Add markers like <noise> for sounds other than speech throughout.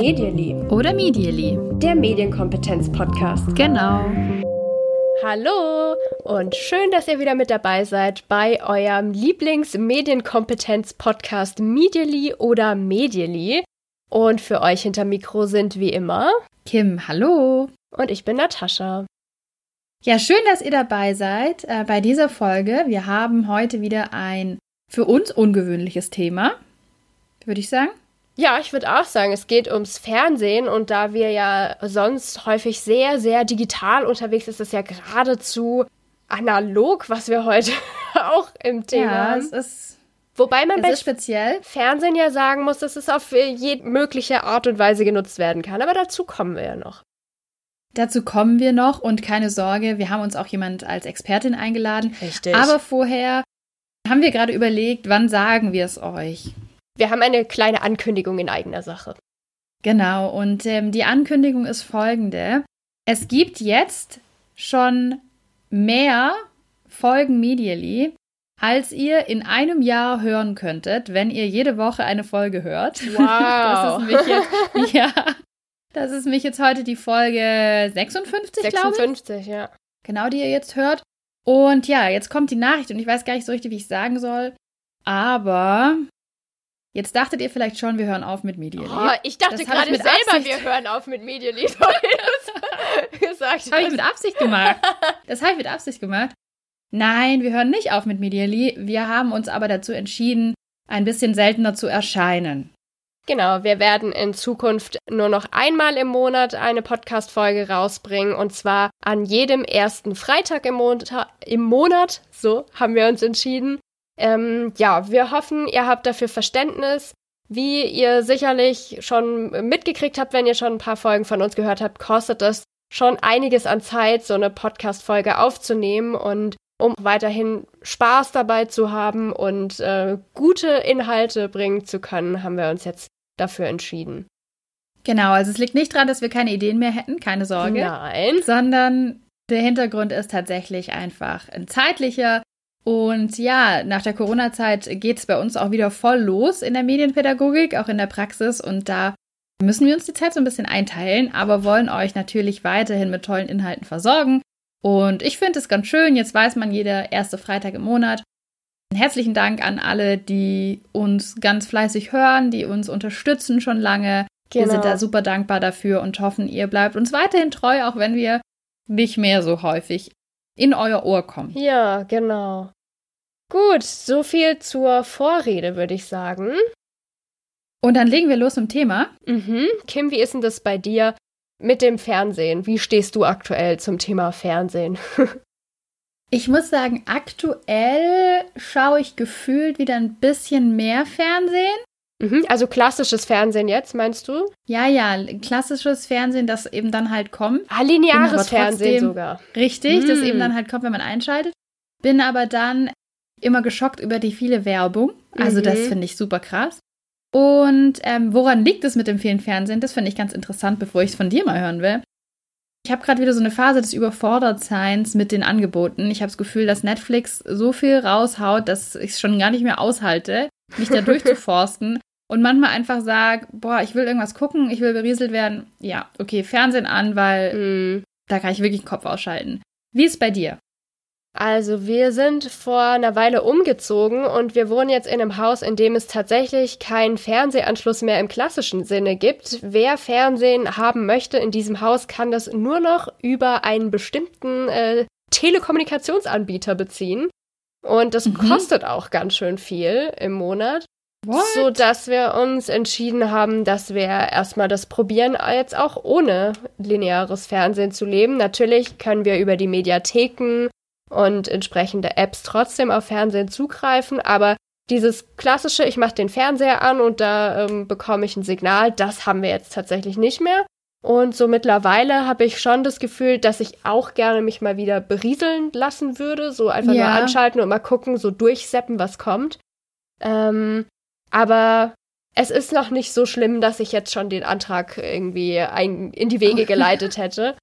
Medially. Oder Medially. Der Medienkompetenz-Podcast. Genau. Hallo und schön, dass ihr wieder mit dabei seid bei eurem Lieblings-Medienkompetenz-Podcast Medially oder Medially. Und für euch hinter Mikro sind wie immer Kim, hallo. Und ich bin Natascha. Ja, schön, dass ihr dabei seid äh, bei dieser Folge. Wir haben heute wieder ein für uns ungewöhnliches Thema, würde ich sagen. Ja, ich würde auch sagen, es geht ums Fernsehen und da wir ja sonst häufig sehr, sehr digital unterwegs sind, ist es ja geradezu analog, was wir heute <laughs> auch im Thema ja, haben. Es ist, Wobei man bei speziell. Fernsehen ja sagen muss, dass es auf jede mögliche Art und Weise genutzt werden kann. Aber dazu kommen wir ja noch. Dazu kommen wir noch und keine Sorge, wir haben uns auch jemand als Expertin eingeladen. Richtig. Aber vorher haben wir gerade überlegt, wann sagen wir es euch? Wir haben eine kleine Ankündigung in eigener Sache. Genau, und ähm, die Ankündigung ist folgende. Es gibt jetzt schon mehr Folgen Medially, als ihr in einem Jahr hören könntet, wenn ihr jede Woche eine Folge hört. Wow. <laughs> Das ist mich jetzt, <laughs> ja, das ist mich jetzt heute die Folge 56, 56 glaube ich. 56, ja. Genau, die ihr jetzt hört. Und ja, jetzt kommt die Nachricht und ich weiß gar nicht so richtig, wie ich sagen soll. Aber Jetzt dachtet ihr vielleicht schon, wir hören auf mit Medially. Oh, ich dachte gerade selber, Absicht. wir hören auf mit Medially. <laughs> gesagt habe ich mit Absicht gemacht. <laughs> Das habe ich mit Absicht gemacht. Nein, wir hören nicht auf mit Medially. Wir haben uns aber dazu entschieden, ein bisschen seltener zu erscheinen. Genau, wir werden in Zukunft nur noch einmal im Monat eine Podcast-Folge rausbringen und zwar an jedem ersten Freitag im, Monat, im Monat. So haben wir uns entschieden. Ähm, ja, wir hoffen, ihr habt dafür Verständnis. Wie ihr sicherlich schon mitgekriegt habt, wenn ihr schon ein paar Folgen von uns gehört habt, kostet es schon einiges an Zeit, so eine Podcast-Folge aufzunehmen und um weiterhin Spaß dabei zu haben und äh, gute Inhalte bringen zu können, haben wir uns jetzt dafür entschieden. Genau, also es liegt nicht daran, dass wir keine Ideen mehr hätten, keine Sorge. Nein. Sondern der Hintergrund ist tatsächlich einfach ein zeitlicher und ja, nach der Corona-Zeit geht es bei uns auch wieder voll los in der Medienpädagogik, auch in der Praxis. Und da müssen wir uns die Zeit so ein bisschen einteilen, aber wollen euch natürlich weiterhin mit tollen Inhalten versorgen. Und ich finde es ganz schön. Jetzt weiß man jeder erste Freitag im Monat. Herzlichen Dank an alle, die uns ganz fleißig hören, die uns unterstützen schon lange. Genau. Wir sind da super dankbar dafür und hoffen, ihr bleibt uns weiterhin treu, auch wenn wir nicht mehr so häufig in euer Ohr kommen. Ja, genau. Gut, so viel zur Vorrede, würde ich sagen. Und dann legen wir los zum Thema. Mhm. Kim, wie ist denn das bei dir mit dem Fernsehen? Wie stehst du aktuell zum Thema Fernsehen? <laughs> ich muss sagen, aktuell schaue ich gefühlt wieder ein bisschen mehr Fernsehen. Mhm. Also klassisches Fernsehen jetzt, meinst du? Ja, ja, klassisches Fernsehen, das eben dann halt kommt. Ah, lineares Fernsehen sogar. Richtig, mhm. das eben dann halt kommt, wenn man einschaltet. Bin aber dann immer geschockt über die viele Werbung. Also mhm. das finde ich super krass. Und ähm, woran liegt es mit dem vielen Fernsehen? Das finde ich ganz interessant, bevor ich es von dir mal hören will. Ich habe gerade wieder so eine Phase des Überfordertseins mit den Angeboten. Ich habe das Gefühl, dass Netflix so viel raushaut, dass ich es schon gar nicht mehr aushalte, mich da <laughs> durchzuforsten. und manchmal einfach sage, boah, ich will irgendwas gucken, ich will berieselt werden. Ja, okay, Fernsehen an, weil mhm. da kann ich wirklich den Kopf ausschalten. Wie ist bei dir? Also wir sind vor einer Weile umgezogen und wir wohnen jetzt in einem Haus, in dem es tatsächlich keinen Fernsehanschluss mehr im klassischen Sinne gibt. Wer Fernsehen haben möchte in diesem Haus, kann das nur noch über einen bestimmten äh, Telekommunikationsanbieter beziehen. Und das mhm. kostet auch ganz schön viel im Monat. What? So dass wir uns entschieden haben, dass wir erstmal das probieren, jetzt auch ohne lineares Fernsehen zu leben. Natürlich können wir über die Mediatheken und entsprechende Apps trotzdem auf Fernsehen zugreifen, aber dieses klassische, ich mache den Fernseher an und da ähm, bekomme ich ein Signal, das haben wir jetzt tatsächlich nicht mehr. Und so mittlerweile habe ich schon das Gefühl, dass ich auch gerne mich mal wieder berieseln lassen würde, so einfach ja. nur anschalten und mal gucken, so durchseppen, was kommt. Ähm, aber es ist noch nicht so schlimm, dass ich jetzt schon den Antrag irgendwie ein, in die Wege <laughs> geleitet hätte.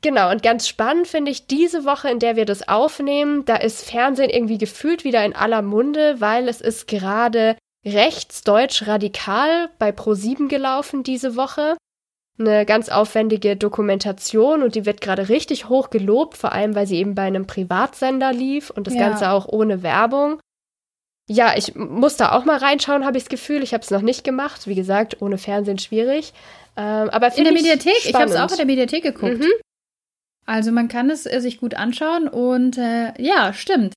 Genau, und ganz spannend finde ich diese Woche, in der wir das aufnehmen, da ist Fernsehen irgendwie gefühlt wieder in aller Munde, weil es ist gerade rechtsdeutsch radikal bei Pro7 gelaufen diese Woche. Eine ganz aufwendige Dokumentation und die wird gerade richtig hoch gelobt, vor allem weil sie eben bei einem Privatsender lief und das ja. Ganze auch ohne Werbung. Ja, ich muss da auch mal reinschauen, habe ich das Gefühl. Ich habe es noch nicht gemacht. Wie gesagt, ohne Fernsehen schwierig. Ähm, aber in der Mediathek. Spannend. Ich habe es auch in der Mediathek geguckt. Mhm. Also man kann es äh, sich gut anschauen und äh, ja, stimmt.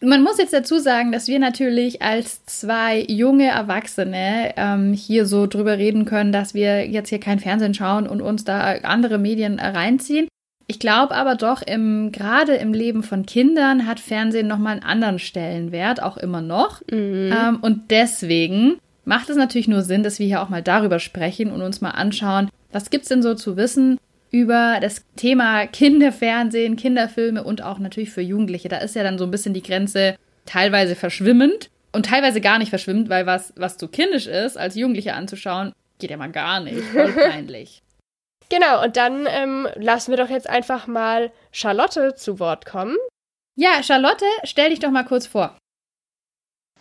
Man muss jetzt dazu sagen, dass wir natürlich als zwei junge Erwachsene ähm, hier so drüber reden können, dass wir jetzt hier kein Fernsehen schauen und uns da andere Medien reinziehen. Ich glaube aber doch, im, gerade im Leben von Kindern hat Fernsehen nochmal einen anderen Stellenwert, auch immer noch. Mhm. Ähm, und deswegen macht es natürlich nur Sinn, dass wir hier auch mal darüber sprechen und uns mal anschauen, was gibt es denn so zu wissen über das Thema Kinderfernsehen, Kinderfilme und auch natürlich für Jugendliche. Da ist ja dann so ein bisschen die Grenze teilweise verschwimmend und teilweise gar nicht verschwimmend, weil was, was zu kindisch ist, als Jugendliche anzuschauen, geht ja mal gar nicht. Voll <laughs> peinlich. genau, und dann ähm, lassen wir doch jetzt einfach mal Charlotte zu Wort kommen. Ja, Charlotte, stell dich doch mal kurz vor.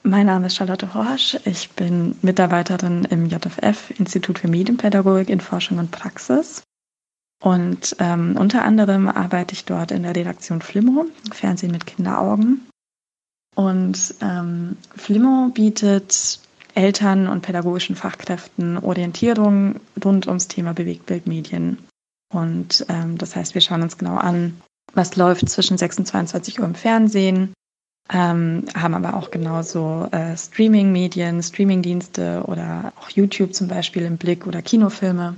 Mein Name ist Charlotte Horsch. Ich bin Mitarbeiterin im JFF, Institut für Medienpädagogik in Forschung und Praxis. Und ähm, unter anderem arbeite ich dort in der Redaktion Flimmo, Fernsehen mit Kinderaugen. Und ähm, Flimmo bietet Eltern und pädagogischen Fachkräften Orientierung rund ums Thema Bewegtbildmedien. Und ähm, das heißt, wir schauen uns genau an, was läuft zwischen 6 und 22 Uhr im Fernsehen, ähm, haben aber auch genauso äh, Streaming-Medien, Streaming-Dienste oder auch YouTube zum Beispiel im Blick oder Kinofilme.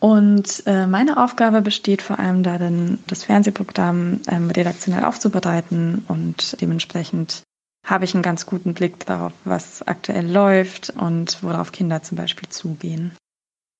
Und äh, meine Aufgabe besteht vor allem darin, das Fernsehprogramm ähm, redaktionell aufzubereiten und dementsprechend habe ich einen ganz guten Blick darauf, was aktuell läuft und worauf Kinder zum Beispiel zugehen.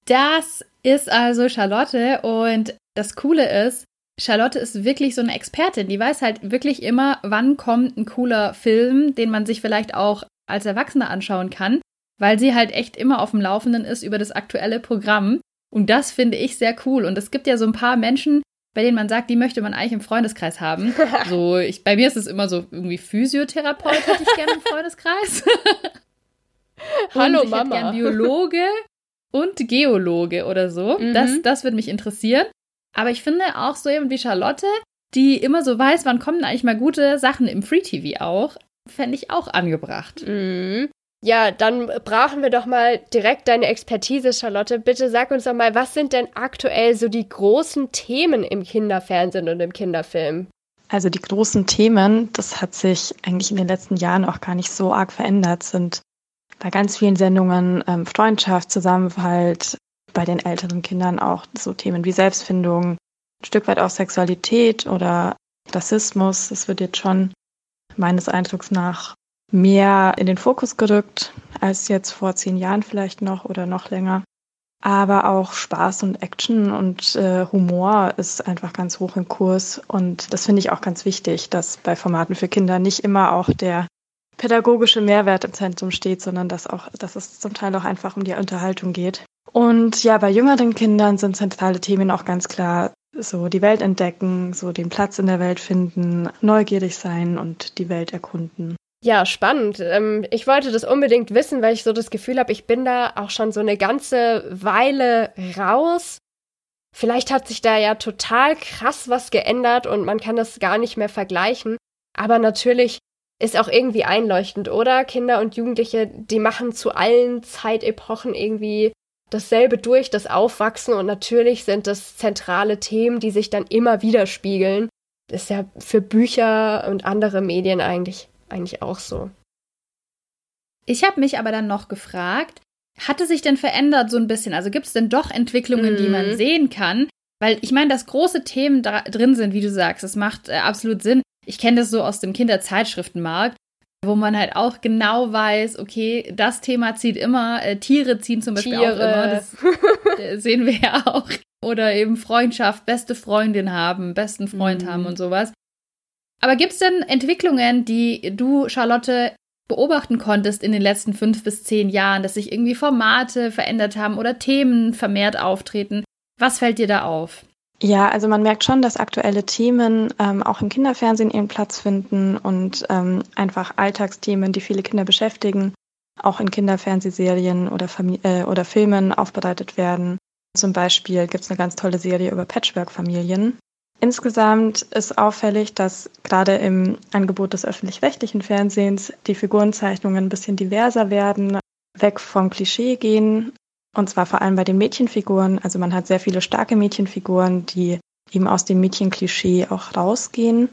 Das ist also Charlotte und das Coole ist, Charlotte ist wirklich so eine Expertin. Die weiß halt wirklich immer, wann kommt ein cooler Film, den man sich vielleicht auch als Erwachsener anschauen kann, weil sie halt echt immer auf dem Laufenden ist über das aktuelle Programm. Und das finde ich sehr cool. Und es gibt ja so ein paar Menschen, bei denen man sagt, die möchte man eigentlich im Freundeskreis haben. <laughs> So, ich, bei mir ist es immer so irgendwie Physiotherapeut hätte ich gerne im Freundeskreis. <laughs> Hallo ich Mama. Hätte gern Biologe und Geologe oder so. Mhm. Das, das würde mich interessieren. Aber ich finde auch so jemand wie Charlotte, die immer so weiß, wann kommen eigentlich mal gute Sachen im Free TV auch, fände ich auch angebracht. Mhm. Ja, dann brauchen wir doch mal direkt deine Expertise, Charlotte. Bitte sag uns doch mal, was sind denn aktuell so die großen Themen im Kinderfernsehen und im Kinderfilm? Also die großen Themen, das hat sich eigentlich in den letzten Jahren auch gar nicht so arg verändert, sind bei ganz vielen Sendungen ähm, Freundschaft, Zusammenhalt, bei den älteren Kindern auch so Themen wie Selbstfindung, ein Stück weit auch Sexualität oder Rassismus. Das wird jetzt schon meines Eindrucks nach mehr in den Fokus gerückt als jetzt vor zehn Jahren vielleicht noch oder noch länger. Aber auch Spaß und Action und äh, Humor ist einfach ganz hoch im Kurs. Und das finde ich auch ganz wichtig, dass bei Formaten für Kinder nicht immer auch der pädagogische Mehrwert im Zentrum steht, sondern dass auch, dass es zum Teil auch einfach um die Unterhaltung geht. Und ja, bei jüngeren Kindern sind zentrale Themen auch ganz klar so die Welt entdecken, so den Platz in der Welt finden, neugierig sein und die Welt erkunden. Ja, spannend. Ähm, ich wollte das unbedingt wissen, weil ich so das Gefühl habe, ich bin da auch schon so eine ganze Weile raus. Vielleicht hat sich da ja total krass was geändert und man kann das gar nicht mehr vergleichen. Aber natürlich ist auch irgendwie einleuchtend, oder? Kinder und Jugendliche, die machen zu allen Zeitepochen irgendwie dasselbe durch, das Aufwachsen und natürlich sind das zentrale Themen, die sich dann immer widerspiegeln. Das ist ja für Bücher und andere Medien eigentlich eigentlich auch so. Ich habe mich aber dann noch gefragt, hatte sich denn verändert so ein bisschen? Also gibt es denn doch Entwicklungen, mm. die man mhm. sehen kann? Weil ich meine, dass große Themen drin sind, wie du sagst, das macht äh, absolut Sinn. Ich kenne das so aus dem Kinderzeitschriftenmarkt, wo man halt auch genau weiß, okay, das Thema zieht immer, äh, Tiere ziehen zum Beispiel Tiere. auch immer, das äh, <laughs> sehen wir ja auch. Oder eben Freundschaft, beste Freundin haben, besten Freund mm. haben und sowas. Aber gibt es denn Entwicklungen, die du, Charlotte, beobachten konntest in den letzten fünf bis zehn Jahren, dass sich irgendwie Formate verändert haben oder Themen vermehrt auftreten? Was fällt dir da auf? Ja, also man merkt schon, dass aktuelle Themen ähm, auch im Kinderfernsehen ihren Platz finden und ähm, einfach Alltagsthemen, die viele Kinder beschäftigen, auch in Kinderfernsehserien oder, Famili äh, oder Filmen aufbereitet werden. Zum Beispiel gibt es eine ganz tolle Serie über Patchwork-Familien. Insgesamt ist auffällig, dass gerade im Angebot des öffentlich-rechtlichen Fernsehens die Figurenzeichnungen ein bisschen diverser werden, weg vom Klischee gehen und zwar vor allem bei den Mädchenfiguren. Also man hat sehr viele starke Mädchenfiguren, die eben aus dem Mädchenklischee auch rausgehen.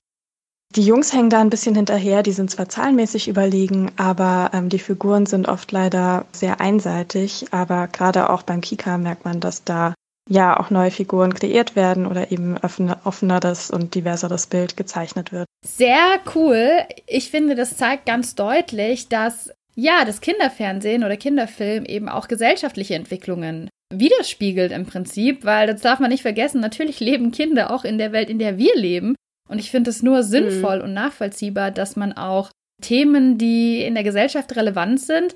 Die Jungs hängen da ein bisschen hinterher, die sind zwar zahlenmäßig überlegen, aber ähm, die Figuren sind oft leider sehr einseitig. Aber gerade auch beim Kika merkt man, dass da ja auch neue Figuren kreiert werden oder eben offener, offeneres und diverseres Bild gezeichnet wird. Sehr cool. Ich finde, das zeigt ganz deutlich, dass ja, das Kinderfernsehen oder Kinderfilm eben auch gesellschaftliche Entwicklungen widerspiegelt im Prinzip, weil das darf man nicht vergessen, natürlich leben Kinder auch in der Welt, in der wir leben. Und ich finde es nur sinnvoll mhm. und nachvollziehbar, dass man auch Themen, die in der Gesellschaft relevant sind,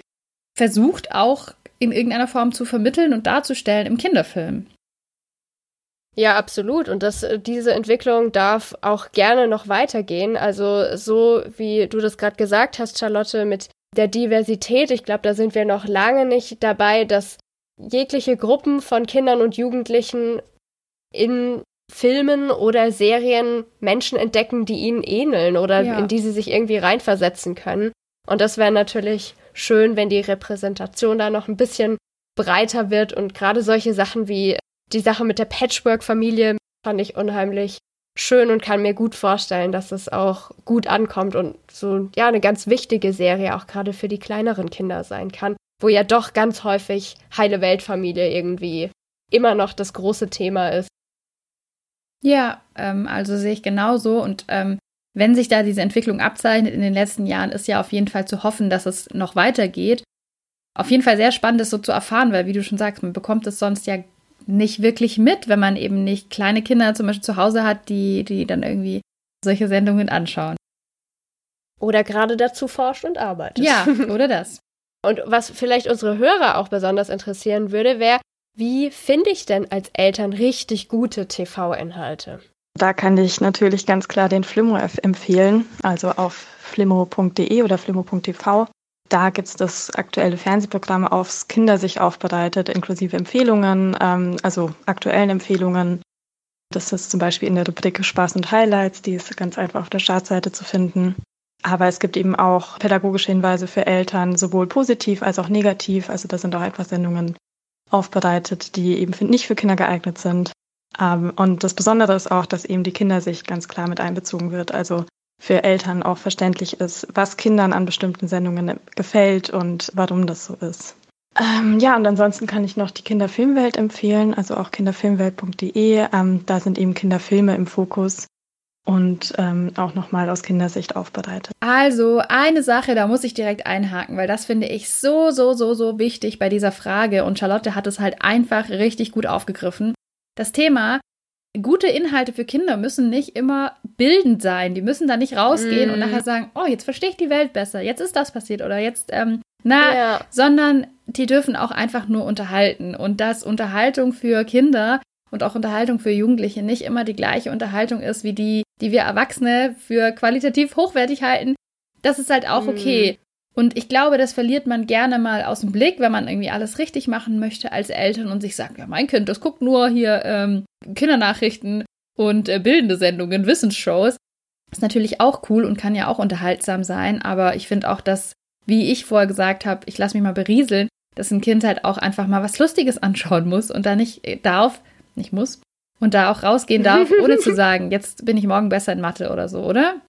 versucht auch in irgendeiner Form zu vermitteln und darzustellen im Kinderfilm. Ja, absolut. Und das, äh, diese Entwicklung darf auch gerne noch weitergehen. Also so wie du das gerade gesagt hast, Charlotte, mit der Diversität. Ich glaube, da sind wir noch lange nicht dabei, dass jegliche Gruppen von Kindern und Jugendlichen in Filmen oder Serien Menschen entdecken, die ihnen ähneln oder ja. in die sie sich irgendwie reinversetzen können. Und das wäre natürlich schön, wenn die Repräsentation da noch ein bisschen breiter wird und gerade solche Sachen wie die Sache mit der Patchwork-Familie fand ich unheimlich schön und kann mir gut vorstellen, dass es auch gut ankommt und so, ja, eine ganz wichtige Serie auch gerade für die kleineren Kinder sein kann, wo ja doch ganz häufig heile Weltfamilie irgendwie immer noch das große Thema ist. Ja, ähm, also sehe ich genauso und ähm, wenn sich da diese Entwicklung abzeichnet in den letzten Jahren, ist ja auf jeden Fall zu hoffen, dass es noch weitergeht. Auf jeden Fall sehr spannend, das so zu erfahren, weil, wie du schon sagst, man bekommt es sonst ja nicht wirklich mit, wenn man eben nicht kleine Kinder zum Beispiel zu Hause hat, die, die dann irgendwie solche Sendungen anschauen. Oder gerade dazu forscht und arbeitet. Ja, <laughs> oder das. und was vielleicht unsere Hörer auch besonders interessieren würde, wäre, wie finde ich denn als Eltern richtig gute TV-Inhalte? Da kann ich natürlich ganz klar den Flimmo empfehlen, also auf flimmo.de oder flimmo.tv da gibt es das aktuelle Fernsehprogramm aufs Kindersicht aufbereitet, inklusive Empfehlungen, ähm, also aktuellen Empfehlungen. Das ist zum Beispiel in der Rubrik Spaß und Highlights, die ist ganz einfach auf der Startseite zu finden. Aber es gibt eben auch pädagogische Hinweise für Eltern, sowohl positiv als auch negativ. Also da sind auch einfach Sendungen aufbereitet, die eben nicht für Kinder geeignet sind. Ähm, und das Besondere ist auch, dass eben die Kindersicht ganz klar mit einbezogen wird. Also für Eltern auch verständlich ist, was Kindern an bestimmten Sendungen gefällt und warum das so ist. Ähm, ja, und ansonsten kann ich noch die Kinderfilmwelt empfehlen, also auch kinderfilmwelt.de. Ähm, da sind eben Kinderfilme im Fokus und ähm, auch nochmal aus Kindersicht aufbereitet. Also eine Sache, da muss ich direkt einhaken, weil das finde ich so, so, so, so wichtig bei dieser Frage und Charlotte hat es halt einfach richtig gut aufgegriffen. Das Thema gute Inhalte für Kinder müssen nicht immer bildend sein. Die müssen da nicht rausgehen mm. und nachher sagen, oh, jetzt verstehe ich die Welt besser, jetzt ist das passiert oder jetzt, ähm, na, ja. sondern die dürfen auch einfach nur unterhalten. Und dass Unterhaltung für Kinder und auch Unterhaltung für Jugendliche nicht immer die gleiche Unterhaltung ist, wie die, die wir Erwachsene für qualitativ hochwertig halten, das ist halt auch okay. Mm. Und ich glaube, das verliert man gerne mal aus dem Blick, wenn man irgendwie alles richtig machen möchte als Eltern und sich sagt, ja, mein Kind, das guckt nur hier ähm, Kindernachrichten und äh, bildende Sendungen, Wissensshows. Ist natürlich auch cool und kann ja auch unterhaltsam sein, aber ich finde auch, dass, wie ich vorher gesagt habe, ich lasse mich mal berieseln, dass ein Kind halt auch einfach mal was Lustiges anschauen muss und da nicht äh, darf, nicht muss, und da auch rausgehen darf, <laughs> ohne zu sagen, jetzt bin ich morgen besser in Mathe oder so, oder?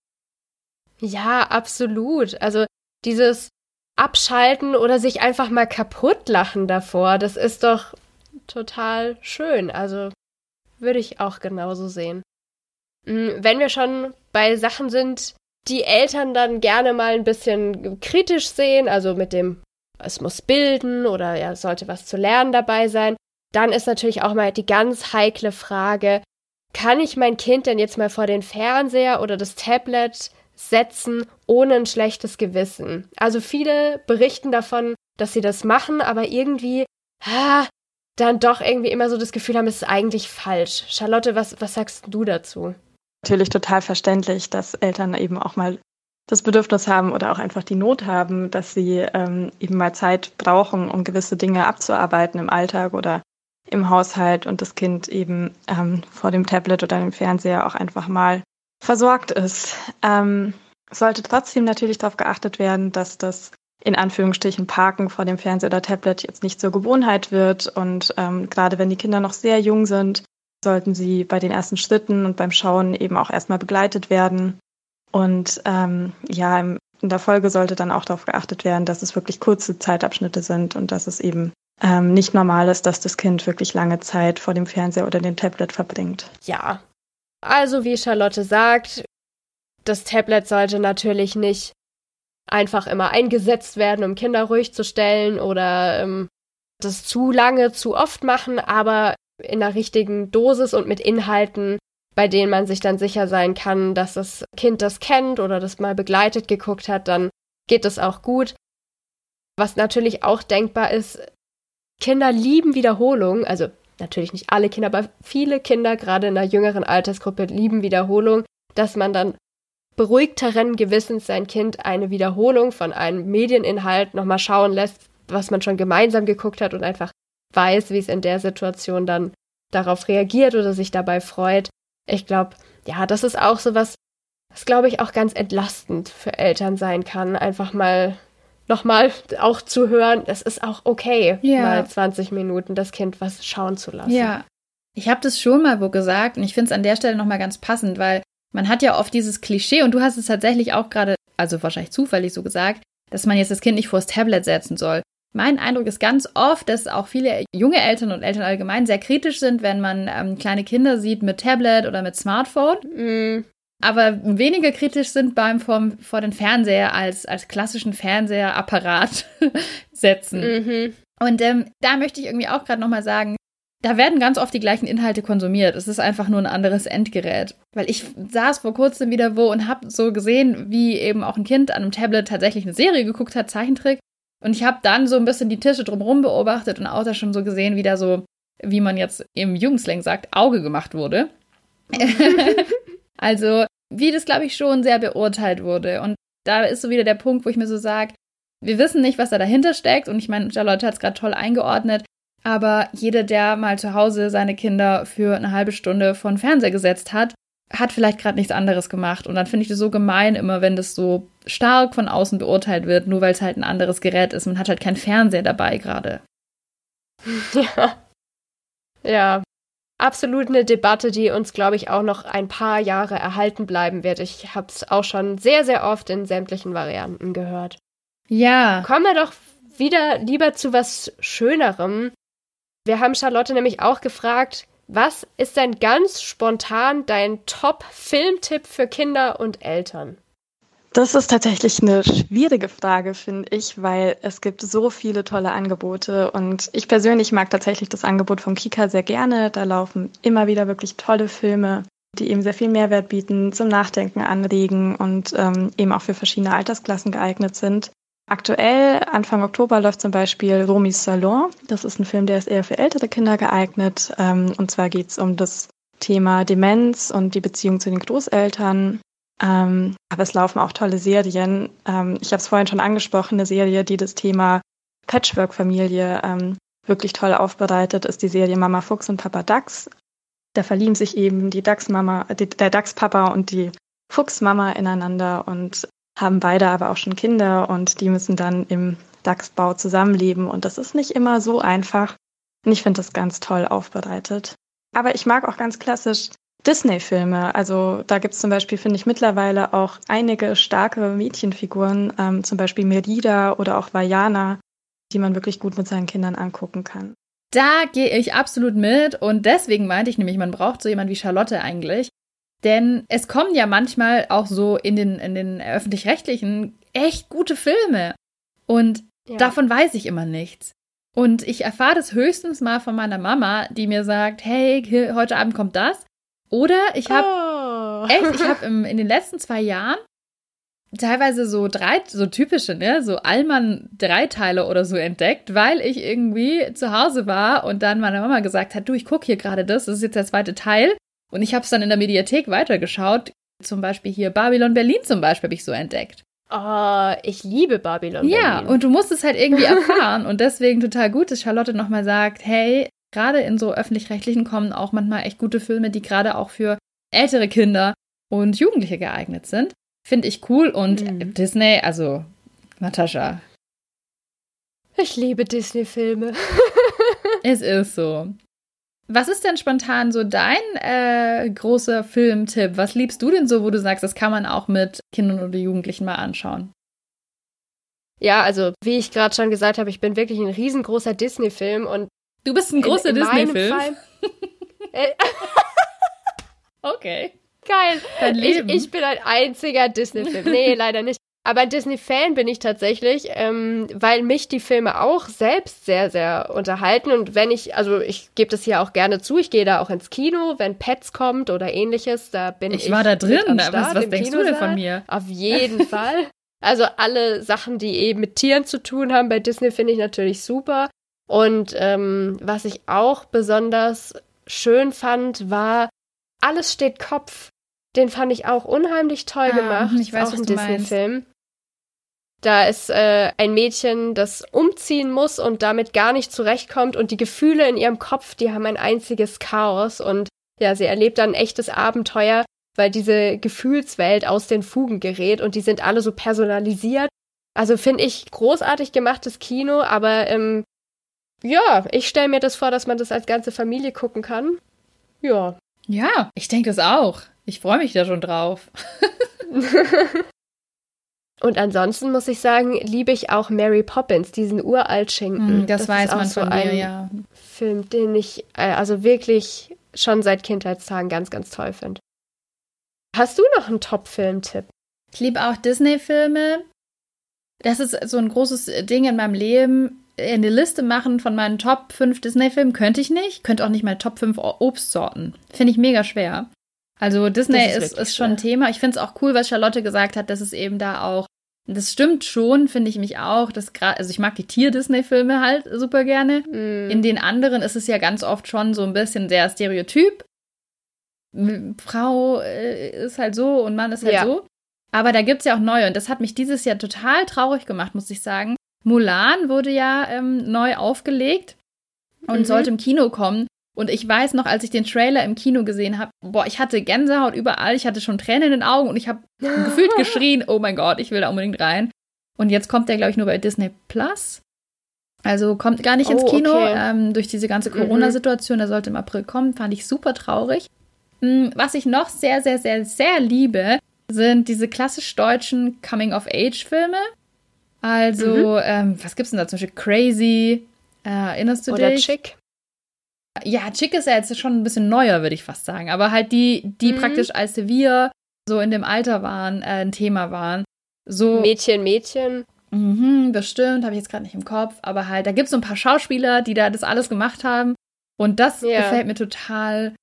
Ja, absolut. Also dieses Abschalten oder sich einfach mal kaputt lachen davor, das ist doch total schön. Also würde ich auch genauso sehen. Mm, wenn wir schon bei Sachen sind, die Eltern dann gerne mal ein bisschen kritisch sehen, also mit dem, es muss bilden oder ja, sollte was zu lernen dabei sein, dann ist natürlich auch mal die ganz heikle Frage, kann ich mein Kind denn jetzt mal vor den Fernseher oder das Tablet setzen ohne ein schlechtes Gewissen. Also viele berichten davon, dass sie das machen, aber irgendwie, ah, dann doch irgendwie immer so das Gefühl haben, es ist eigentlich falsch. Charlotte, was, was sagst du dazu? Natürlich total verständlich, dass Eltern eben auch mal das Bedürfnis haben oder auch einfach die Not haben, dass sie ähm, eben mal Zeit brauchen, um gewisse Dinge abzuarbeiten im Alltag oder im Haushalt und das Kind eben ähm, vor dem Tablet oder dem Fernseher auch einfach mal versorgt ist. Ähm, sollte trotzdem natürlich darauf geachtet werden, dass das in Anführungsstrichen Parken vor dem Fernseher oder Tablet jetzt nicht zur Gewohnheit wird. Und ähm, gerade wenn die Kinder noch sehr jung sind, sollten sie bei den ersten Schritten und beim Schauen eben auch erstmal begleitet werden. Und ähm, ja, in der Folge sollte dann auch darauf geachtet werden, dass es wirklich kurze Zeitabschnitte sind und dass es eben ähm, nicht normal ist, dass das Kind wirklich lange Zeit vor dem Fernseher oder dem Tablet verbringt. Ja. Also wie Charlotte sagt, das Tablet sollte natürlich nicht einfach immer eingesetzt werden, um Kinder ruhig zu stellen oder ähm, das zu lange, zu oft machen, aber in der richtigen Dosis und mit Inhalten, bei denen man sich dann sicher sein kann, dass das Kind das kennt oder das mal begleitet geguckt hat, dann geht es auch gut. Was natürlich auch denkbar ist, Kinder lieben Wiederholung, also natürlich nicht alle Kinder, aber viele Kinder, gerade in der jüngeren Altersgruppe, lieben Wiederholung, dass man dann beruhigteren Gewissens sein Kind eine Wiederholung von einem Medieninhalt nochmal schauen lässt, was man schon gemeinsam geguckt hat und einfach weiß, wie es in der Situation dann darauf reagiert oder sich dabei freut. Ich glaube, ja, das ist auch so was, was glaube ich auch ganz entlastend für Eltern sein kann, einfach mal nochmal auch zu hören, es ist auch okay, ja. mal 20 Minuten das Kind was schauen zu lassen. Ja. Ich habe das schon mal wo gesagt und ich finde es an der Stelle nochmal ganz passend, weil man hat ja oft dieses Klischee und du hast es tatsächlich auch gerade, also wahrscheinlich zufällig so gesagt, dass man jetzt das Kind nicht vors Tablet setzen soll. Mein Eindruck ist ganz oft, dass auch viele junge Eltern und Eltern allgemein sehr kritisch sind, wenn man ähm, kleine Kinder sieht mit Tablet oder mit Smartphone. Mm. Aber weniger kritisch sind beim vom, vor den Fernseher als, als klassischen Fernseherapparat <laughs> setzen. Mhm. Und ähm, da möchte ich irgendwie auch gerade nochmal sagen, da werden ganz oft die gleichen Inhalte konsumiert. Es ist einfach nur ein anderes Endgerät. Weil ich saß vor kurzem wieder wo und habe so gesehen, wie eben auch ein Kind an einem Tablet tatsächlich eine Serie geguckt hat, Zeichentrick. Und ich habe dann so ein bisschen die Tische drumherum beobachtet und auch da schon so gesehen, wie da so, wie man jetzt im Jugendslang sagt, Auge gemacht wurde. <laughs> also, wie das, glaube ich, schon sehr beurteilt wurde. Und da ist so wieder der Punkt, wo ich mir so sage, wir wissen nicht, was da dahinter steckt. Und ich meine, Charlotte hat es gerade toll eingeordnet. Aber jeder, der mal zu Hause seine Kinder für eine halbe Stunde von Fernseher gesetzt hat, hat vielleicht gerade nichts anderes gemacht. Und dann finde ich das so gemein immer, wenn das so stark von außen beurteilt wird, nur weil es halt ein anderes Gerät ist. Man hat halt keinen Fernseher dabei gerade. <laughs> Ja. Ja. Absolut eine Debatte, die uns, glaube ich, auch noch ein paar Jahre erhalten bleiben wird. Ich habe es auch schon sehr, sehr oft in sämtlichen Varianten gehört. Ja. Kommen wir doch wieder lieber zu was Schönerem. Wir haben Charlotte nämlich auch gefragt, was ist denn ganz spontan dein Top-Filmtipp für Kinder und Eltern? Das ist tatsächlich eine schwierige Frage, finde ich, weil es gibt so viele tolle Angebote und ich persönlich mag tatsächlich das Angebot vom Kika sehr gerne. Da laufen immer wieder wirklich tolle Filme, die eben sehr viel Mehrwert bieten, zum Nachdenken anregen und ähm, eben auch für verschiedene Altersklassen geeignet sind. Aktuell, Anfang Oktober, läuft zum Beispiel Romis Salon. Das ist ein Film, der ist eher für ältere Kinder geeignet. Ähm, und zwar geht es um das Thema Demenz und die Beziehung zu den Großeltern. Ähm, aber es laufen auch tolle Serien. Ähm, ich habe es vorhin schon angesprochen, eine Serie, die das Thema Patchwork-Familie wirklich toll aufbereitet, ist die Serie Mama Fuchs und Papa Dachs. Da verlieben sich eben die Dachsmama, der Dachspapa und die Fuchsmama ineinander und haben beide aber auch schon Kinder und die müssen dann im DAX-Bau zusammenleben und das ist nicht immer so einfach. Und ich finde das ganz toll aufbereitet. Aber ich mag auch ganz klassisch Disney-Filme. Also da gibt es zum Beispiel, finde ich, mittlerweile auch einige starke Mädchenfiguren, ähm, zum Beispiel Merida oder auch Vajana, die man wirklich gut mit seinen Kindern angucken kann. Da gehe ich absolut mit und deswegen meinte ich nämlich, man braucht so jemand wie Charlotte eigentlich, denn es kommen ja manchmal auch so in den, in den öffentlich-rechtlichen echt gute Filme. Und ja. davon weiß ich immer nichts. Und ich erfahre das höchstens mal von meiner Mama, die mir sagt, hey, heute Abend kommt das. Oder ich habe oh. echt, ich habe <laughs> in den letzten zwei Jahren teilweise so drei, so typische, ne, so Allmann Dreiteile oder so entdeckt, weil ich irgendwie zu Hause war und dann meine Mama gesagt hat, du, ich gucke hier gerade das, das ist jetzt der zweite Teil. Und ich habe es dann in der Mediathek weitergeschaut. Zum Beispiel hier Babylon Berlin zum Beispiel habe ich so entdeckt. Oh, ich liebe Babylon. Ja, Berlin. und du musst es halt irgendwie <laughs> erfahren. und deswegen total gut, dass Charlotte nochmal sagt, hey, gerade in so öffentlich-rechtlichen kommen auch manchmal echt gute Filme, die gerade auch für ältere Kinder und Jugendliche geeignet sind. Finde ich cool. Und mhm. Disney, also Natascha. Ich liebe Disney-Filme. es ist so. Was ist denn spontan so dein äh, großer Filmtipp? Was liebst du denn so, wo du sagst, das kann man auch mit Kindern oder Jugendlichen mal anschauen? Ja, also wie ich gerade schon gesagt habe, ich bin wirklich ein riesengroßer Disney-Film und du bist ein großer Disney-Film. <laughs> Äh, okay. Geil. Dein Leben. Ich, ich bin ein einziger Disney-Film. Nee, <laughs> leider nicht. Aber Disney-Fan bin ich tatsächlich, ähm, weil mich die Filme auch selbst sehr, sehr unterhalten. Und wenn ich, also ich gebe das hier auch gerne zu, ich gehe da auch ins Kino, wenn Pets kommt oder ähnliches, da bin ich. Ich war da drin, Start, was, was denkst Kinosaal. du denn von mir? Auf jeden <laughs> Fall. Also alle Sachen, die eben mit Tieren zu tun haben bei Disney, finde ich natürlich super. Und ähm, was ich auch besonders schön fand, war, alles steht Kopf. Den fand ich auch unheimlich toll ah, gemacht. Ich weiß, auch ein Disney-Film. Da ist äh, ein Mädchen, das umziehen muss und damit gar nicht zurechtkommt und die Gefühle in ihrem Kopf, die haben ein einziges Chaos und ja, sie erlebt dann ein echtes Abenteuer, weil diese Gefühlswelt aus den Fugen gerät und die sind alle so personalisiert. Also finde ich großartig gemachtes Kino, aber ähm, ja, ich stelle mir das vor, dass man das als ganze Familie gucken kann. Ja. Ja, ich denke es auch. Ich freue mich da schon drauf. <laughs> Und ansonsten muss ich sagen, liebe ich auch Mary Poppins, diesen Uralt-Schinken. Mm, das, das, weiß man so von mir, ja. Film, den ich äh, also wirklich schon seit Kindheitstagen ganz, ganz toll finde. Hast du noch einen Top-Film-Tipp? Ich liebe auch Disney-Filme. Das ist so ein großes Ding in meinem Leben. Eine Liste machen von meinen Top 5 Disney-Filmen könnte ich nicht. Könnte auch nicht meine Top 5 Obstsorten. Finde ich mega schwer. Also Disney ist, ist, ist, schon ein Thema. Ich finde es auch cool, was Charlotte gesagt hat, dass es eben da auch, das stimmt schon, finde ich mich auch, dass also ich mag die Tier-Disney-Filme halt super gerne. Mm. In den anderen ist es ja ganz oft schon so ein bisschen sehr stereotyp. Frau äh, ist halt so und Mann ist halt ja. so. Aber da gibt es ja auch neue und das hat mich dieses Jahr total traurig gemacht, muss ich sagen. Mulan wurde ja ähm, neu aufgelegt und mhm. sollte im Kino kommen. Und ich weiß noch, als ich den Trailer im Kino gesehen habe, boah, ich hatte Gänsehaut überall, ich hatte schon Tränen in den Augen und ich habe <laughs> gefühlt geschrien, oh mein Gott, ich will da unbedingt rein. Und jetzt kommt der, glaube ich, nur bei Disney Plus. Also kommt gar nicht ins oh, Kino okay. ähm, durch diese ganze mhm. Corona-Situation. Der sollte im April kommen. Fand ich super traurig. Hm, was ich noch sehr, sehr, sehr, sehr liebe, sind diese klassisch deutschen Coming-of-Age-Filme. Also, mhm. ähm, was gibt's denn da? Zum Beispiel Crazy. Äh, erinnerst du Oder dich? Chick. Ja, Chick ist ja jetzt schon ein bisschen neuer, würde ich fast sagen. Aber halt die, die mhm. praktisch als wir so in dem Alter waren, äh, ein Thema waren. So. Mädchen, Mädchen. Mhm, bestimmt, habe ich jetzt gerade nicht im Kopf. Aber halt, da gibt es so ein paar Schauspieler, die da das alles gemacht haben. Und das ja. gefällt mir total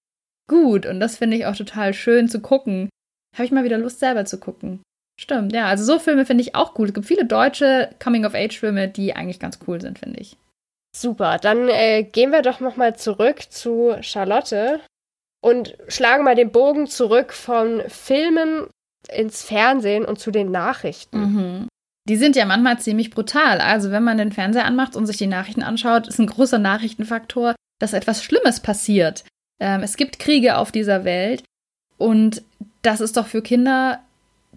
gut. Und das finde ich auch total schön zu gucken. Habe ich mal wieder Lust, selber zu gucken. Stimmt, ja. Also so Filme finde ich auch gut. Es gibt viele deutsche Coming-of-Age-Filme, die eigentlich ganz cool sind, finde ich. Super, dann äh, gehen wir doch nochmal zurück zu Charlotte und schlagen mal den Bogen zurück von Filmen ins Fernsehen und zu den Nachrichten. Mhm. Die sind ja manchmal ziemlich brutal. Also wenn man den Fernseher anmacht und sich die Nachrichten anschaut, ist ein großer Nachrichtenfaktor, dass etwas Schlimmes passiert. Ähm, es gibt Kriege auf dieser Welt und das ist doch für Kinder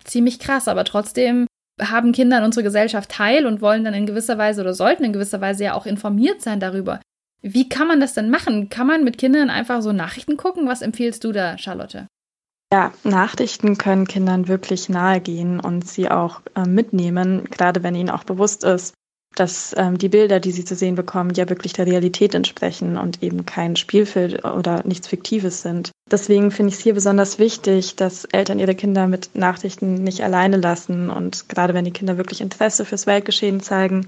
ziemlich krass, aber trotzdem haben Kinder in unserer Gesellschaft teil und wollen dann in gewisser Weise oder sollten in gewisser Weise ja auch informiert sein darüber. Wie kann man das denn machen? Kann man mit Kindern einfach so Nachrichten gucken? Was empfiehlst du da, Charlotte? Ja, Nachrichten können Kindern wirklich nahe gehen und sie auch äh, mitnehmen, gerade wenn ihnen auch bewusst ist, dass ähm, die Bilder, die sie zu sehen bekommen, ja wirklich der Realität entsprechen und eben kein Spielfilm oder nichts Fiktives sind. Deswegen finde ich es hier besonders wichtig, dass Eltern ihre Kinder mit Nachrichten nicht alleine lassen und gerade wenn die Kinder wirklich Interesse fürs Weltgeschehen zeigen,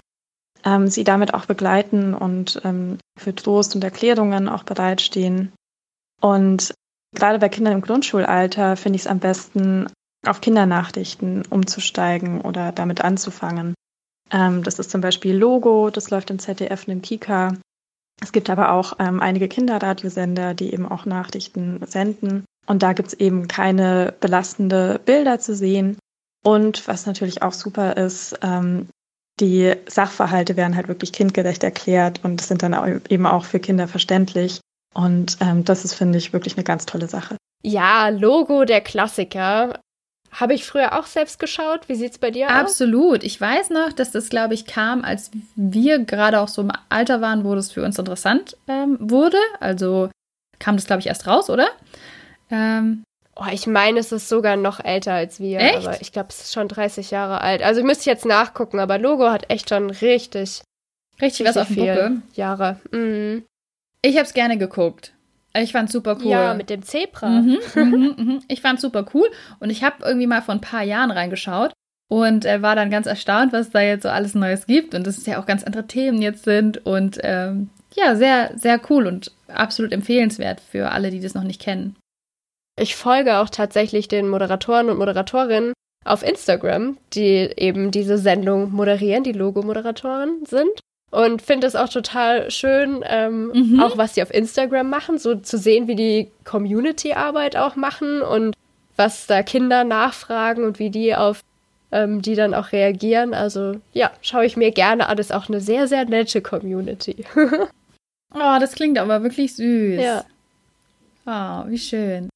ähm, sie damit auch begleiten und ähm, für Trost und Erklärungen auch bereitstehen. Und gerade bei Kindern im Grundschulalter finde ich es am besten, auf Kindernachrichten umzusteigen oder damit anzufangen. Ähm, das ist zum Beispiel Logo, das läuft im ZDF und im Kika. Es gibt aber auch ähm, einige Kinderradiosender, die eben auch Nachrichten senden. Und da gibt es eben keine belastende Bilder zu sehen. Und was natürlich auch super ist, ähm, die Sachverhalte werden halt wirklich kindgerecht erklärt und sind dann auch eben auch für Kinder verständlich. Und ähm, das ist, finde ich, wirklich eine ganz tolle Sache. Ja, Logo der Klassiker. Habe ich früher auch selbst geschaut. Wie sieht es bei dir aus? Absolut. Ich weiß noch, dass das, glaube ich, kam, als wir gerade auch so im Alter waren, wo das für uns interessant ähm, wurde. Also kam das, glaube ich, erst raus, oder? Ähm, oh, ich meine, es ist sogar noch älter als wir. Echt? Aber ich glaube, es ist schon 30 Jahre alt. Also müsste ich jetzt nachgucken, aber Logo hat echt schon richtig, richtig, richtig was auf viele Jahre. Mhm. Ich habe es gerne geguckt. Ich fand's super cool. Ja, mit dem Zebra. <laughs> Mhm, mhm, mhm. Ich fand's super cool und ich habe irgendwie mal vor ein paar Jahren reingeschaut und äh, war dann ganz erstaunt, was da jetzt so alles Neues gibt und dass es ja auch ganz andere Themen jetzt sind und ähm, ja, sehr, sehr cool und absolut empfehlenswert für alle, die das noch nicht kennen. Ich folge auch tatsächlich den Moderatoren und Moderatorinnen auf Instagram, die eben diese Sendung moderieren, die Logo-Moderatoren sind und finde es auch total schön, ähm, mhm. auch was sie auf Instagram machen, so zu sehen, wie die Community-Arbeit auch machen und was da Kinder nachfragen und wie die auf ähm, die dann auch reagieren. Also ja, schaue ich mir gerne an. Das ist auch eine sehr, sehr nette Community. <laughs> oh, das klingt aber wirklich süß. Ja. Oh, wie schön.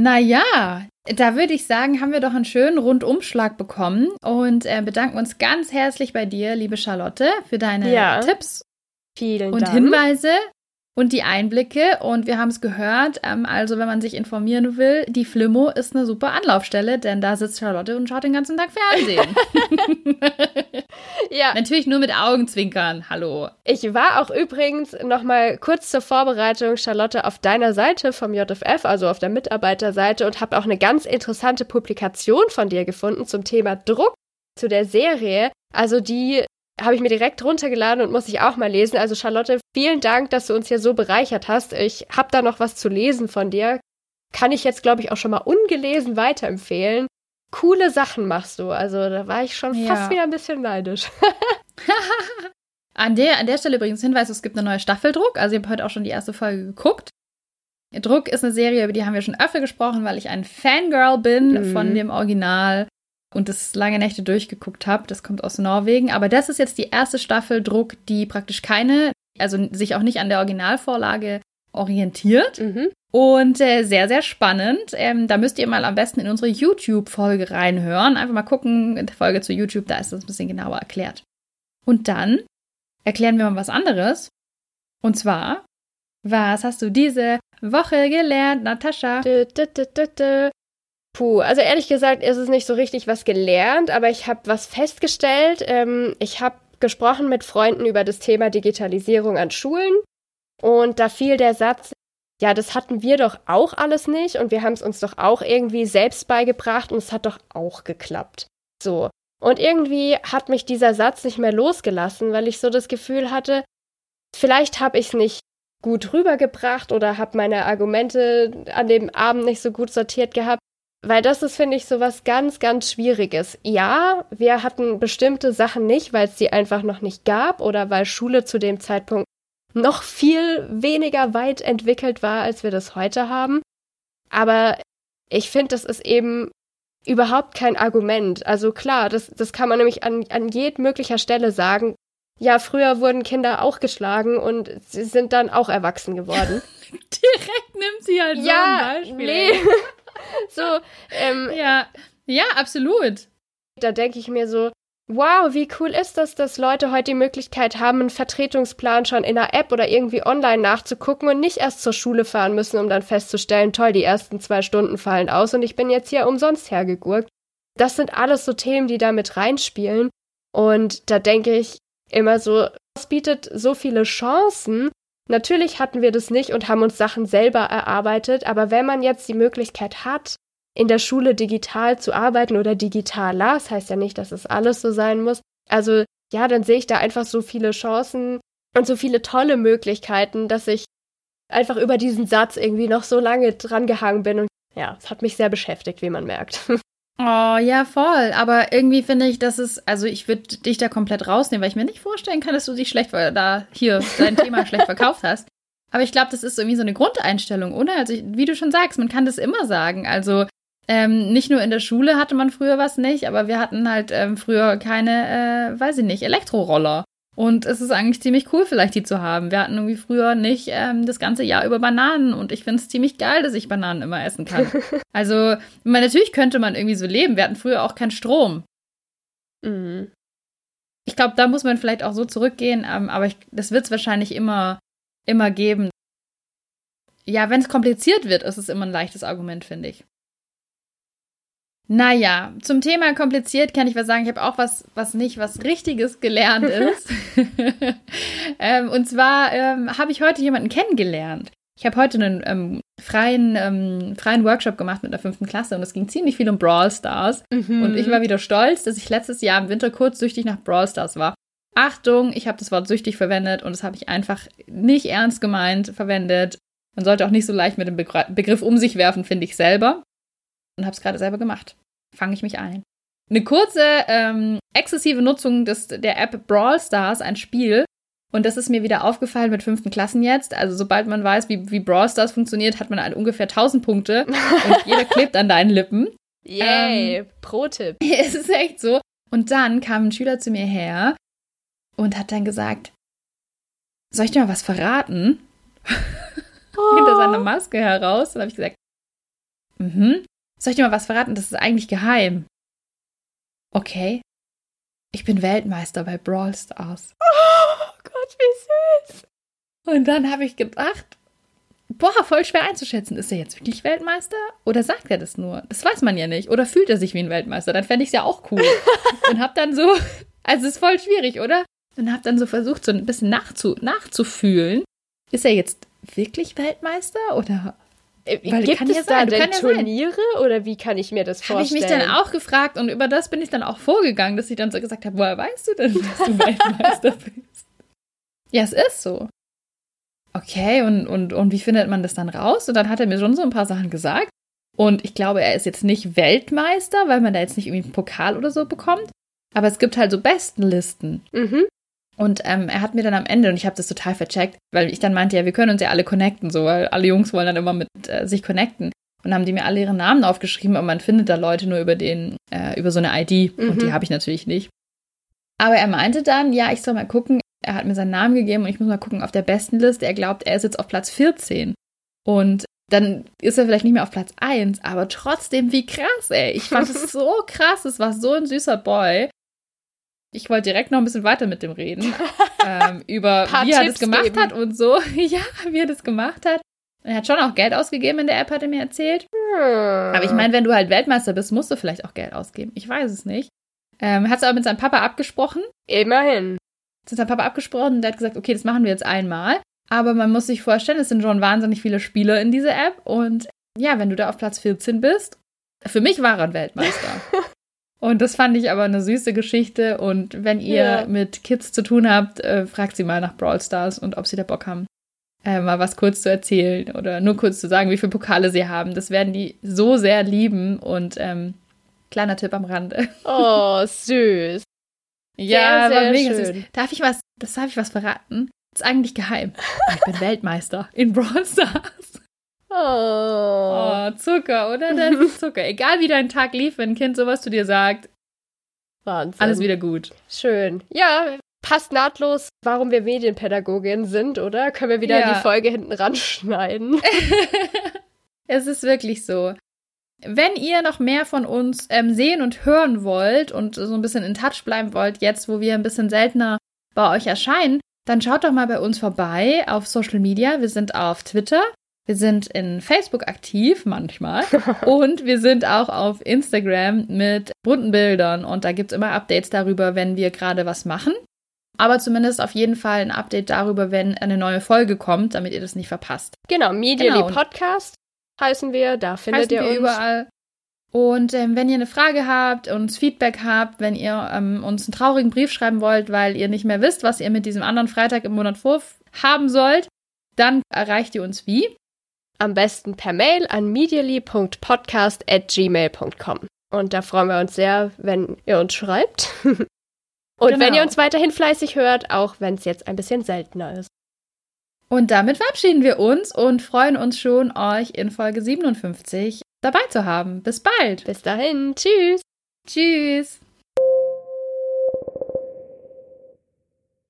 Naja, da würde ich sagen, haben wir doch einen schönen Rundumschlag bekommen und äh, bedanken uns ganz herzlich bei dir, liebe Charlotte, für deine ja. Tipps Vielen und Dank. Hinweise und die Einblicke. Und wir haben es gehört. Ähm, also, wenn man sich informieren will, die Flimmo ist eine super Anlaufstelle, denn da sitzt Charlotte und schaut den ganzen Tag Fernsehen. <laughs> ja. Natürlich nur mit Augenzwinkern. Hallo. Ich war auch übrigens noch mal kurz zur Vorbereitung, Charlotte, auf deiner Seite vom JFF, also auf der Mitarbeiterseite, und habe auch eine ganz interessante Publikation von dir gefunden zum Thema Druck zu der Serie. Also die habe ich mir direkt runtergeladen und muss ich auch mal lesen. Also Charlotte, vielen Dank, dass du uns hier so bereichert hast. Ich habe da noch was zu lesen von dir. Kann ich jetzt, glaube ich, auch schon mal ungelesen weiterempfehlen. Coole Sachen machst du. Also da war ich schon ja. fast wieder ein bisschen neidisch. <laughs> an, der, an der Stelle übrigens Hinweis, es gibt eine neue Staffel Druck. Also ich habe heute auch schon die erste Folge geguckt. Druck ist eine Serie, über die haben wir schon öfter gesprochen, weil ich ein Fangirl bin mhm. von dem Original und das lange Nächte durchgeguckt habe. Das kommt aus Norwegen. Aber das ist jetzt die erste Staffel Druck, die praktisch keine, also sich auch nicht an der Originalvorlage orientiert. Mhm. Und äh, sehr, sehr spannend. Ähm, da müsst ihr mal am besten in unsere YouTube-Folge reinhören. Einfach mal gucken, in der Folge zu YouTube, da ist das ein bisschen genauer erklärt. Und dann erklären wir mal was anderes. Und zwar, was hast du diese Woche gelernt, Natascha? Dö, dö, dö, Puh, also ehrlich gesagt ist es nicht so richtig was gelernt, aber ich habe was festgestellt. Ähm, ich habe gesprochen mit Freunden über das Thema Digitalisierung an Schulen und da fiel der Satz, ja, das hatten wir doch auch alles nicht und wir haben es uns doch auch irgendwie selbst beigebracht und es hat doch auch geklappt. So. Und irgendwie hat mich dieser Satz nicht mehr losgelassen, weil ich so das Gefühl hatte, vielleicht habe ich es nicht gut rübergebracht oder habe meine Argumente an dem Abend nicht so gut sortiert gehabt. Weil das ist, finde ich, so was ganz, ganz Schwieriges. Ja, wir hatten bestimmte Sachen nicht, weil es die einfach noch nicht gab oder weil Schule zu dem Zeitpunkt noch viel weniger weit entwickelt war, als wir das heute haben. Aber ich finde, das ist eben überhaupt kein Argument. Also klar, das, das kann man nämlich an, an jed möglicher Stelle sagen. Ja, früher wurden Kinder auch geschlagen und sie sind dann auch erwachsen geworden. <laughs> Direkt nimmt sie halt ja, so ein Beispiel. Nee. <laughs> so, ähm, ja, ja, absolut. Da denke ich mir so, wow, wie cool ist das, dass Leute heute die Möglichkeit haben, einen Vertretungsplan schon in einer App oder irgendwie online nachzugucken und nicht erst zur Schule fahren müssen, um dann festzustellen, toll, die ersten zwei Stunden fallen aus und ich bin jetzt hier umsonst hergegurkt. Das sind alles so Themen, die da mit reinspielen. Und da denke ich immer so, es bietet so viele Chancen, Natürlich hatten wir das nicht und haben uns Sachen selber erarbeitet, aber wenn man jetzt die Möglichkeit hat, in der Schule digital zu arbeiten oder digitaler, das heißt ja nicht, dass es alles so sein muss. Also ja, dann sehe ich da einfach so viele Chancen und so viele tolle Möglichkeiten, dass ich einfach über diesen Satz irgendwie noch so lange dran gehangen bin und ja, es hat mich sehr beschäftigt, wie man merkt. <laughs> Oh, ja, voll. Aber irgendwie finde ich, dass es, also ich würde dich da komplett rausnehmen, weil ich mir nicht vorstellen kann, dass du dich schlecht, da hier dein <laughs> Thema schlecht verkauft hast. Aber ich glaube, das ist irgendwie so eine Grundeinstellung, oder? Also, ich, wie du schon sagst, man kann das immer sagen. Also, ähm, nicht nur in der Schule hatte man früher was nicht, aber wir hatten halt ähm, früher keine, äh, weiß ich nicht, Elektroroller. Und es ist eigentlich ziemlich cool, vielleicht die zu haben. Wir hatten irgendwie früher nicht ähm, das ganze Jahr über Bananen und ich finde es ziemlich geil, dass ich Bananen immer essen kann. <laughs> also, man, natürlich könnte man irgendwie so leben. Wir hatten früher auch keinen Strom. Mhm. Ich glaube, da muss man vielleicht auch so zurückgehen, ähm, aber ich, das wird es wahrscheinlich immer, immer geben. Ja, wenn es kompliziert wird, ist es immer ein leichtes Argument, finde ich. Naja, zum Thema kompliziert kann ich was sagen. Ich habe auch was, was nicht was Richtiges gelernt <laughs> ist. <laughs> ähm, und zwar ähm, habe ich heute jemanden kennengelernt. Ich habe heute einen ähm, freien, ähm, freien Workshop gemacht mit der fünften Klasse und es ging ziemlich viel um Brawl Stars. Mhm. Und ich war wieder stolz, dass ich letztes Jahr im Winter kurz süchtig nach Brawl Stars war. Achtung, ich habe das Wort süchtig verwendet und das habe ich einfach nicht ernst gemeint verwendet. Man sollte auch nicht so leicht mit dem Begriff um sich werfen, finde ich selber und habe es gerade selber gemacht. Fange ich mich ein. Eine kurze, ähm, exzessive Nutzung des, der App Brawl Stars, ein Spiel. Und das ist mir wieder aufgefallen mit fünften Klassen jetzt. Also sobald man weiß, wie, wie Brawl Stars funktioniert, hat man halt ungefähr 1000 Punkte und <laughs> jeder klebt an deinen Lippen. Yay, ähm, Pro-Tipp. <laughs> Es ist echt so. Und dann kam ein Schüler zu mir her und hat dann gesagt, soll ich dir mal was verraten? Oh. <laughs> Hinter seiner Maske heraus. Dann habe ich gesagt, mhm. Soll ich dir mal was verraten? Das ist eigentlich geheim. Okay. Ich bin Weltmeister bei Brawl Stars. Oh Gott, wie süß. Und dann habe ich gedacht, boah, voll schwer einzuschätzen. Ist er jetzt wirklich Weltmeister? Oder sagt er das nur? Das weiß man ja nicht. Oder fühlt er sich wie ein Weltmeister? Dann fände ich es ja auch cool. <laughs> und habe dann so, also es ist voll schwierig, oder? Und habe dann so versucht, so ein bisschen nachzu, nachzufühlen. Ist er jetzt wirklich Weltmeister oder Weil Gibt es ja da denn ja Turniere sein. oder wie kann ich mir das vorstellen? Habe ich mich dann auch gefragt und über das bin ich dann auch vorgegangen, dass ich dann so gesagt habe, woher weißt du denn, dass du <laughs> Weltmeister bist? Ja, es ist so. Okay, und, und, und wie findet man das dann raus? Und dann hat er mir schon so ein paar Sachen gesagt. Und ich glaube, er ist jetzt nicht Weltmeister, weil man da jetzt nicht irgendwie einen Pokal oder so bekommt. Aber es gibt halt so Bestenlisten. Mhm. Und ähm, er hat mir dann am Ende, und ich habe das total vercheckt, weil ich dann meinte, ja, wir können uns ja alle connecten, so, weil alle Jungs wollen dann immer mit äh, sich connecten. Und haben die mir alle ihre Namen aufgeschrieben, aber man findet da Leute nur über den, äh, über so eine ID. Mhm. Und die mhm. habe ich natürlich nicht. Aber er meinte dann, ja, ich soll mal gucken. Er hat mir seinen Namen gegeben und ich muss mal gucken auf der besten Liste. Er glaubt, er ist jetzt auf Platz 14. Und dann ist er vielleicht nicht mehr auf Platz 1, aber trotzdem, wie krass, ey. Ich fand es <laughs> so krass. Es war so ein süßer Boy. Ich wollte direkt noch ein bisschen weiter mit dem reden. <laughs> ähm, über wie er das gemacht geben. hat und so. <laughs> ja, wie er das gemacht hat. Er hat schon auch Geld ausgegeben in der App, hat er mir erzählt. Hm. Aber ich meine, wenn du halt Weltmeister bist, musst du vielleicht auch Geld ausgeben. Ich weiß es nicht. Ähm, hat es aber mit seinem Papa abgesprochen. Immerhin. Mit seinem Papa abgesprochen und der hat gesagt, okay, das machen wir jetzt einmal. Aber man muss sich vorstellen, es sind schon wahnsinnig viele Spieler in dieser App. Und ja, wenn du da auf Platz 14 bist, für mich war er ein Weltmeister. <laughs> Und das fand ich aber eine süße Geschichte. Und wenn ihr ja. mit Kids zu tun habt, äh, fragt sie mal nach Brawl Stars und ob sie da Bock haben, äh, mal was kurz zu erzählen oder nur kurz zu sagen, wie viele Pokale sie haben. Das werden die so sehr lieben. Und ähm, kleiner Tipp am Rande. Oh, süß. ja, sehr, sehr mega schön. süß. Darf ich was, das darf ich was verraten? Das ist eigentlich geheim. Ich bin <laughs> Weltmeister in Brawl Stars. Oh. oh, Zucker, oder? Das ist <laughs> Zucker. Egal wie dein Tag lief, wenn ein Kind sowas zu dir sagt. Wahnsinn. Alles wieder gut. Schön. Ja, passt nahtlos, warum wir Medienpädagogin sind, oder? Können wir wieder ja. die Folge hinten ranschneiden? <laughs> <laughs> es ist wirklich so. Wenn ihr noch mehr von uns ähm, sehen und hören wollt und so ein bisschen in Touch bleiben wollt, jetzt wo wir ein bisschen seltener bei euch erscheinen, dann schaut doch mal bei uns vorbei auf Social Media. Wir sind auf Twitter, wir sind in Facebook aktiv manchmal <laughs> und wir sind auch auf Instagram mit bunten Bildern und da gibt es immer Updates darüber, wenn wir gerade was machen. Aber zumindest auf jeden Fall ein Update darüber, wenn eine neue Folge kommt, damit ihr das nicht verpasst. Genau, Medially genau. Podcast heißen wir, da findet ihr uns. überall. Und ähm, wenn ihr eine Frage habt, uns Feedback habt, wenn ihr ähm, uns einen traurigen Brief schreiben wollt, weil ihr nicht mehr wisst, was ihr mit diesem anderen Freitag im Monat vorhaben sollt, dann erreicht ihr uns wie? Am besten per Mail an medially.podcast.gmail.com. Und da freuen wir uns sehr, wenn ihr uns schreibt. <laughs> Und genau. wenn ihr uns weiterhin fleißig hört, auch wenn es jetzt ein bisschen seltener ist. Und damit verabschieden wir uns und freuen uns schon, euch in Folge 57 dabei zu haben. Bis bald. Bis dahin. Tschüss. Tschüss.